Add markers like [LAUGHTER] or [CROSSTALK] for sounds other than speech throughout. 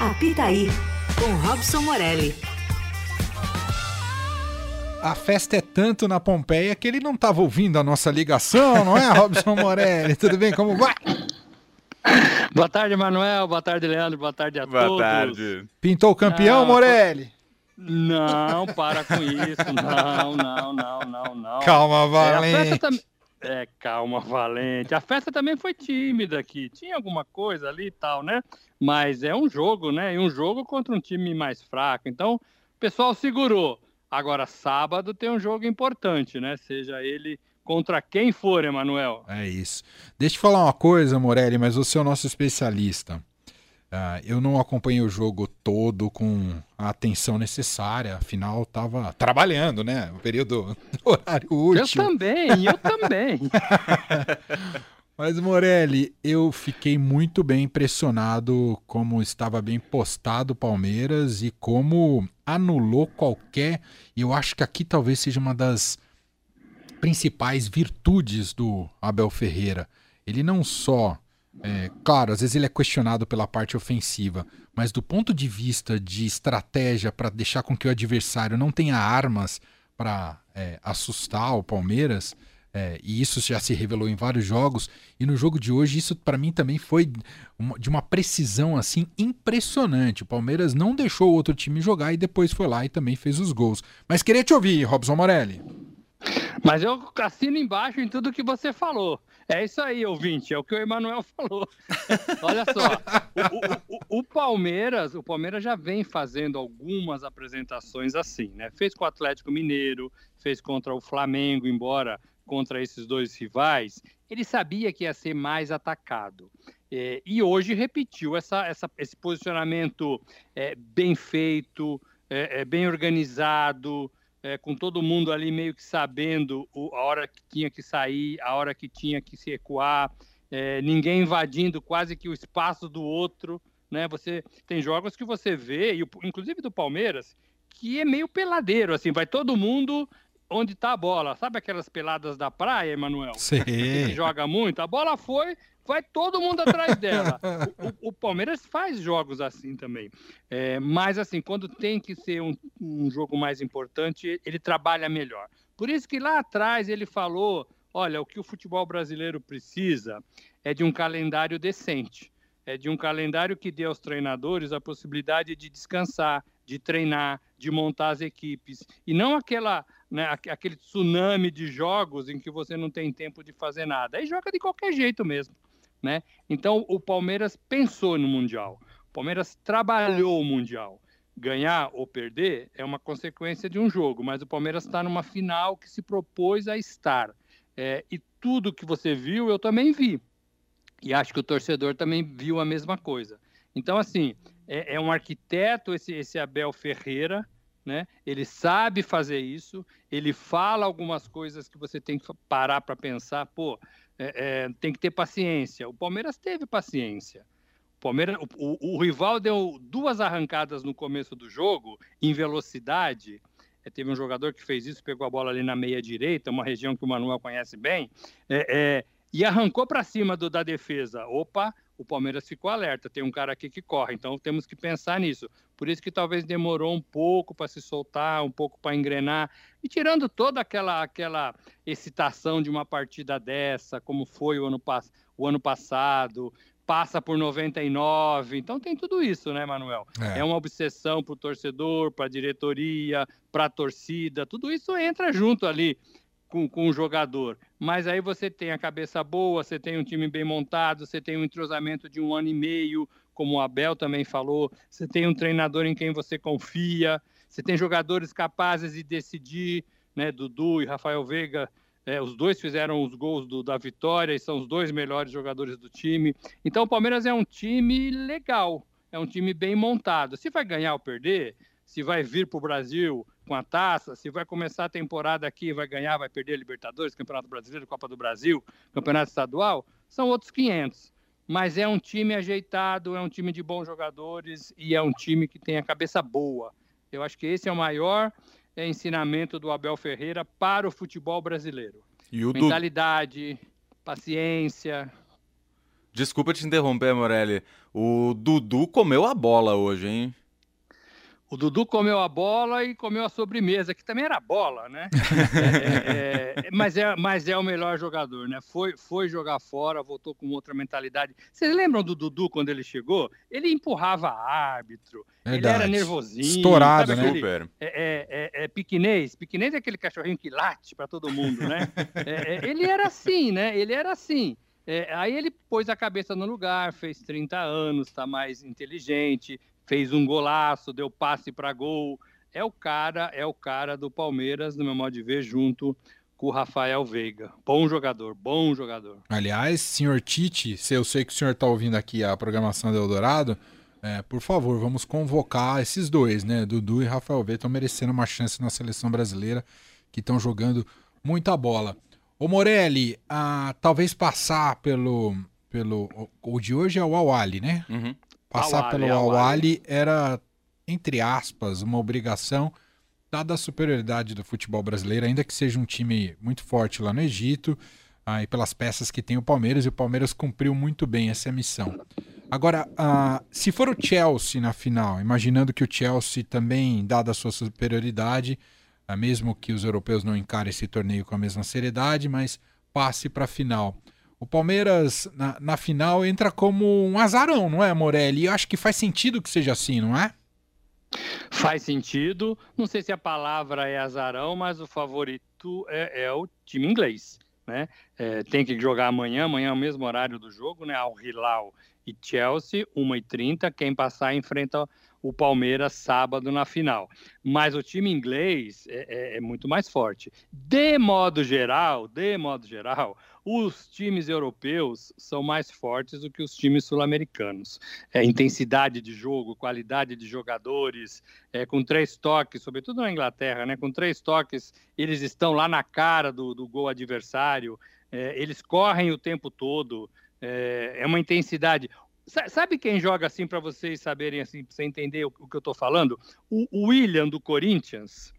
Apitaí, com Robson Morelli. A festa é tanto na Pompeia que ele não estava ouvindo a nossa ligação, não é, Robson Morelli? Tudo bem? Como vai? Boa tarde, Manuel. Boa tarde, Leandro. Boa tarde a Boa todos. Boa tarde. Pintou o campeão, Não, Morelli? Não, para com isso. Não, não, não, não, não. Calma, É, a Valente. festa É, calma, [LAUGHS] Valente. A festa também foi tímida aqui. Tinha alguma coisa ali e tal, né? Mas é um jogo, né? E um jogo contra um time mais fraco. Então, o pessoal segurou. Agora, sábado tem um jogo importante, né? Seja ele contra quem for, Emanuel. É isso. Deixa eu falar uma coisa, Morelli, mas você é o nosso especialista. Ah, eu não acompanhei o jogo todo com a atenção necessária, afinal estava trabalhando, né? O período horário Eu útil. também, eu [LAUGHS] também. Mas, Morelli, eu fiquei muito bem impressionado como estava bem postado o Palmeiras e como anulou qualquer. E eu acho que aqui talvez seja uma das principais virtudes do Abel Ferreira. Ele não só. É, claro, às vezes ele é questionado pela parte ofensiva, mas do ponto de vista de estratégia para deixar com que o adversário não tenha armas para assustar o Palmeiras, é, e isso já se revelou em vários jogos. E no jogo de hoje, isso para mim também foi de uma precisão assim impressionante. O Palmeiras não deixou o outro time jogar e depois foi lá e também fez os gols. Mas queria te ouvir, Robson Morelli. Mas eu assino embaixo em tudo que você falou. É isso aí, ouvinte, é o que o Emanuel [LAUGHS] falou. Olha só, o, o- o- Palmeiras, o Palmeiras já vem fazendo algumas apresentações assim, né? Fez com o Atlético Mineiro, fez contra o Flamengo, embora contra esses dois rivais, ele sabia que ia ser mais atacado. É, e hoje repetiu essa, essa- esse posicionamento é, bem feito, é, é, bem organizado, é, com todo mundo ali meio que sabendo o- a hora que tinha que sair, a hora que tinha que se recuar, é, ninguém invadindo quase que o espaço do outro, né? Você tem jogos que você vê, e inclusive do Palmeiras, que é meio peladeiro, assim, vai todo mundo onde está a bola. Sabe aquelas peladas da praia, Emanuel? que Sei. joga muito, a bola foi, vai todo mundo atrás [LAUGHS] dela. O, o- Palmeiras faz jogos assim também. É, mas assim, quando tem que ser um, um jogo mais importante, ele trabalha melhor. Por isso que lá atrás ele falou: olha, o que o futebol brasileiro precisa é de um calendário decente. É de um calendário que dê aos treinadores a possibilidade de descansar, de treinar, de montar as equipes. E não aquela né, aque- aquele tsunami de jogos em que você não tem tempo de fazer nada. Aí joga de qualquer jeito mesmo, né? Então o Palmeiras pensou no mundial. O Palmeiras trabalhou o mundial. Ganhar ou perder é uma consequência de um jogo, mas o Palmeiras está numa final que se propôs a estar. É, e tudo que você viu, eu também vi. E acho que o torcedor também viu a mesma coisa. Então, assim, é, é um arquiteto esse, esse Abel Ferreira, né? Ele sabe fazer isso, ele fala algumas coisas que você tem que parar para pensar, pô, é, é, tem que ter paciência. O Palmeiras teve paciência. O, Palmeiras, o, o, o rival deu duas arrancadas no começo do jogo, em velocidade. É, teve um jogador que fez isso, pegou a bola ali na meia direita, uma região que o Manuel conhece bem, é, e arrancou para cima do, da defesa. Opa, o Palmeiras ficou alerta, tem um cara aqui que corre, então temos que pensar nisso. Por isso que talvez demorou um pouco para se soltar, um pouco para engrenar, e tirando toda aquela, aquela excitação de uma partida dessa, como foi o ano, o ano passado, passa por 99, então tem tudo isso, né, Manuel? É, é uma obsessão para o torcedor, para a diretoria, para a torcida, tudo isso entra junto ali com, com o jogador. Mas aí você tem a cabeça boa, você tem um time bem montado, você tem um entrosamento de um ano e meio, como o Abel também falou, você tem um treinador em quem você confia, você tem jogadores capazes de decidir, né? Dudu e Rafael Veiga, é, os dois fizeram os gols do, da vitória e são os dois melhores jogadores do time. Então o Palmeiras é um time legal, é um time bem montado. Se vai ganhar ou perder, se vai vir para o Brasil com a taça, se vai começar a temporada aqui, vai ganhar, vai perder Libertadores, Campeonato Brasileiro, Copa do Brasil, Campeonato Estadual, são outros 500. Mas é um time ajeitado, é um time de bons jogadores e é um time que tem a cabeça boa. Eu acho que esse é o maior é, ensinamento do Abel Ferreira para o futebol brasileiro. E o Mentalidade, du... paciência, Desculpa te interromper, Morelli. O Dudu comeu a bola hoje, hein? O Dudu comeu a bola e comeu a sobremesa, que também era bola, né? [LAUGHS] é, é, é, mas, é, mas é o melhor jogador, né? Foi, foi jogar fora, voltou com outra mentalidade. Vocês lembram do Dudu quando ele chegou? Ele empurrava árbitro, Verdade. ele era nervosinho. Estourado, né? Aquele, Super. É, é, é, é, piquinês. Piquinês é aquele cachorrinho que late para todo mundo, né? [LAUGHS] ele era assim, né? Ele era assim. aí ele pôs a cabeça no lugar, fez 30 anos, está mais inteligente, fez um golaço, deu passe para gol. É o cara, é o cara do Palmeiras, no meu modo de ver, junto com o Rafael Veiga. Bom jogador, bom jogador. Aliás, senhor Tite, se eu sei que o senhor está ouvindo aqui a programação do Eldorado, é, por favor, vamos convocar esses dois, né? Dudu e Rafael Veiga estão merecendo uma chance na seleção brasileira, que estão jogando muita bola. Ô Morelli, ah, talvez passar pelo. pelo o de hoje é o Awali, né? Uhum. Passar pelo Awali era, entre aspas, uma obrigação, dada a superioridade do futebol brasileiro, ainda que seja um time muito forte lá no Egito, aí pelas peças que tem o Palmeiras, e o Palmeiras cumpriu muito bem essa missão. Agora, uh, se for o Chelsea na final, imaginando que o Chelsea também, dada a sua superioridade, uh, mesmo que os europeus não encarem esse torneio com a mesma seriedade, mas passe para a final. O Palmeiras, na, na, final, entra como um azarão, não é, Morelli? Eu acho que faz sentido que seja assim, não é? Faz sentido. Não sei se a palavra é azarão, mas o favorito é, é o time inglês. Né? É, tem que jogar amanhã, amanhã é o mesmo horário do jogo, né? Al Hilal e Chelsea, 1h30. Quem passar enfrenta o Palmeiras sábado na final. Mas o time inglês é, é, é muito mais forte. De modo geral, de modo geral, os times europeus são mais fortes do que os times sul-americanos. É, intensidade de jogo, qualidade de jogadores, é, com três toques, sobretudo na Inglaterra, né? Com três toques, eles estão lá na cara do, do gol adversário, é, eles correm o tempo todo, é, é uma intensidade. Sabe quem joga assim para vocês saberem assim, para você entender o, o que eu estou falando? O, William do Corinthians,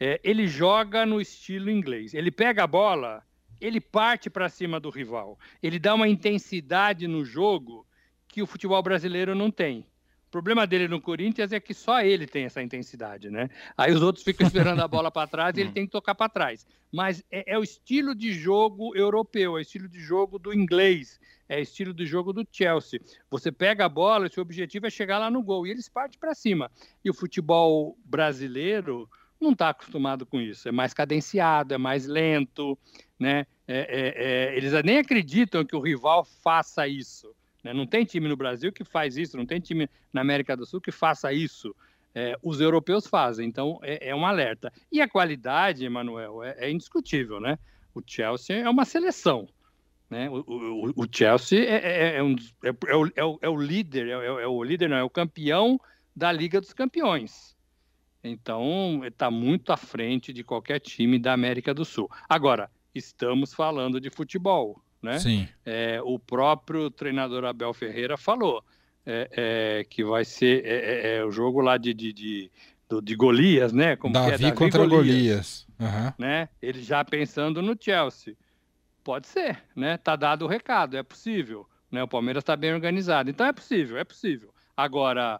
é, ele joga no estilo inglês. Ele pega a bola ele parte para cima do rival. Ele dá uma intensidade no jogo que o futebol brasileiro não tem. O problema dele no Corinthians é que só ele tem essa intensidade, né? Aí os outros ficam esperando a bola para trás e ele [LAUGHS] tem que tocar para trás. Mas é, é, o estilo de jogo europeu, é o estilo de jogo do inglês, é o estilo de jogo do Chelsea. Você pega a bola, seu objetivo é chegar lá no gol e eles partem para cima. E o futebol brasileiro não está acostumado com isso. É mais cadenciado, é mais lento, né? É, é, é, eles nem acreditam que o rival faça isso. Né? Não tem time no Brasil que faz isso, não tem time na América do Sul que faça isso. É, os europeus fazem, então é, é, um alerta. E a qualidade, Emanuel, é, indiscutível, né? O Chelsea é uma seleção. Né? O, o, o Chelsea é, um, o, é, o, líder, é, o líder, não, é o campeão da Liga dos Campeões. Então, está muito à frente de qualquer time da América do Sul. Agora, estamos falando de futebol, né? Sim. É, o próprio treinador Abel Ferreira falou é, é, que vai ser é, é, é, o jogo lá de, de, de, de Golias, né? Como Davi, Davi contra Golias, Golias. Uhum. né? Ele já pensando no Chelsea. Pode ser, né? Tá dado o recado, é possível. Né? O Palmeiras está bem organizado, então é possível, é possível. Agora,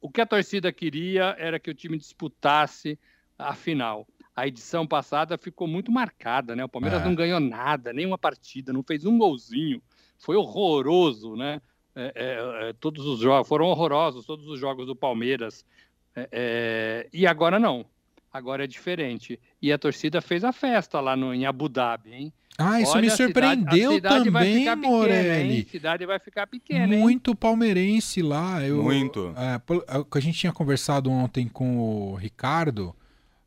o que a torcida queria era que o time disputasse a final a edição passada ficou muito marcada, né? O Palmeiras é. não ganhou nada, nenhuma partida, não fez um golzinho, foi horroroso, né? É, é, é todos os jogos foram horrorosos, todos os jogos do Palmeiras. É, é, e agora não, agora é diferente. E a torcida fez a festa lá no, em Abu Dhabi, hein? Ah, isso Olha, me surpreendeu a cidade, a cidade também, vai Morelli. a cidade vai ficar pequena, Muito palmeirense lá. Eu, Muito. É, a gente tinha conversado ontem com o Ricardo.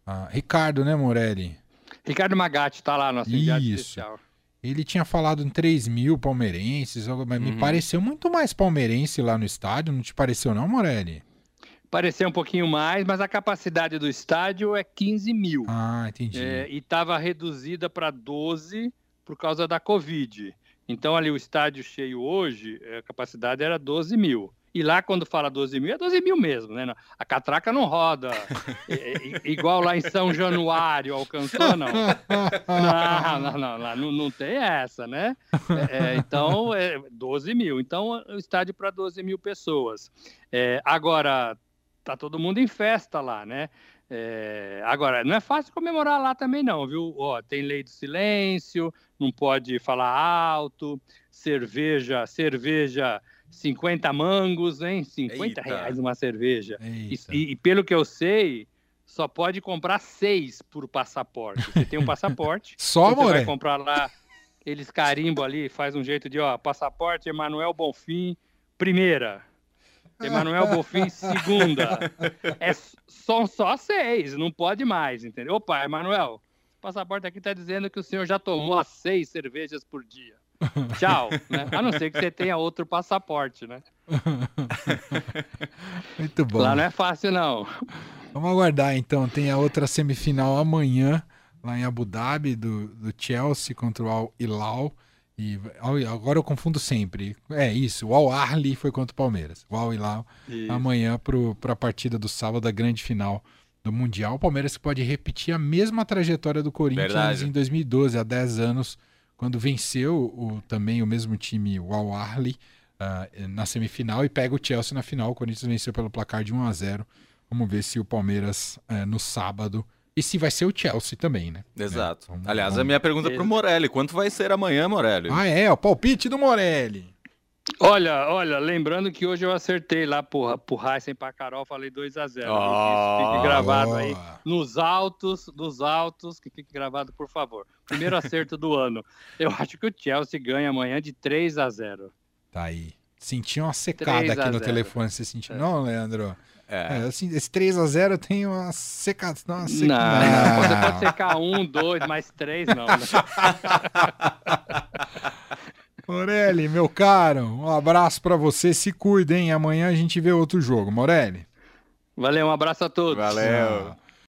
Ah, Ricardo, né, Morelli? Ricardo Magatti está lá, nosso enviado especial. Ele tinha falado em 3 mil palmeirenses, mas uhum. me pareceu muito mais palmeirense lá no estádio, não te pareceu não, Morelli? Pareceu um pouquinho mais, mas a capacidade do estádio é 15 mil. Ah, entendi. É, e estava reduzida para 12 por causa da Covid. Então, ali o estádio cheio hoje, a capacidade era 12 mil. E lá, quando fala 12 mil, é 12 mil mesmo, né? A catraca não roda. [LAUGHS] igual lá em São Januário alcançou, não. Não, não, não, não, não, não tem essa, né? É, é então, é 12 mil. Então, o estádio para 12 mil pessoas. É, agora, tá todo mundo em festa lá, né? É, agora, não é fácil comemorar lá também, não, viu? Ó, tem lei do silêncio, não pode falar alto, cerveja, cerveja 50 mangos, hein? 50 Eita. reais uma cerveja. E, e, pelo que eu sei, só pode comprar seis por passaporte. Você tem um [LAUGHS] passaporte, só você vai comprar lá, [LAUGHS] eles carimbam ali, faz um jeito de, ó, passaporte Emanuel Bonfim, primeira. Emanuel Bonfim, segunda. É, são só seis, não pode mais, entendeu? Opa, Emanuel, o passaporte aqui está dizendo que o senhor já tomou as seis cervejas por dia. Tchau, né? A não ser que você tenha outro passaporte, né? [LAUGHS] Muito bom. Lá não é fácil, não. Vamos aguardar, então. Tem a outra semifinal amanhã, lá em Abu Dhabi, do, do Chelsea contra o Al Hilal. E agora eu confundo sempre. É isso, o Al Arli foi contra o Palmeiras. O Al Hilal amanhã para a partida do sábado da grande final do Mundial. O Palmeiras pode repetir a mesma trajetória do Corinthians Verdade. em 2012, há 10 anos, quando venceu o, também o mesmo time, o Al Arli, uh, na semifinal e pega o Chelsea na final. O Corinthians venceu pelo placar de 1 a 0. Vamos ver se o Palmeiras uh, no sábado e se vai ser o Chelsea também, né? Exato. É, vamos, Aliás, vamos... a minha pergunta para o Morelli: quanto vai ser amanhã, Morelli? Ah, é, o palpite do Morelli. Olha, olha, lembrando que hoje eu acertei lá pro, pro Heisen pra Carol, falei 2x0. Oh, fique gravado oh. aí nos altos, nos altos, que fique gravado, por favor. Primeiro acerto do ano. Eu acho que o Chelsea ganha amanhã de 3 a 0 Tá aí. Senti uma secada aqui no telefone, você sentiu? É. Não, Leandro? É. é assim, esse 3x0 tem uma secada. Uma seca... Não, não, você pode secar um, dois, mais três, não. Né? [LAUGHS] Morelli, meu caro, um abraço para você. Se cuide, hein? Amanhã a gente vê outro jogo. Morelli. Valeu, um abraço a todos. Valeu.